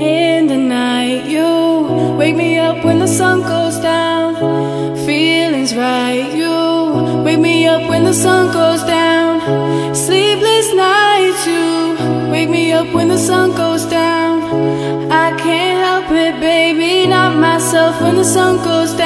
In the night, you wake me up when the sun goes down. Feelings right, you wake me up when the sun goes down. Sleepless nights, you wake me up when the sun goes down. I can't help it, baby, not myself when the sun goes down.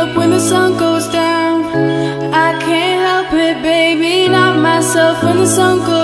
Up when the sun goes down. I can't help it, baby, not myself when the sun goes down.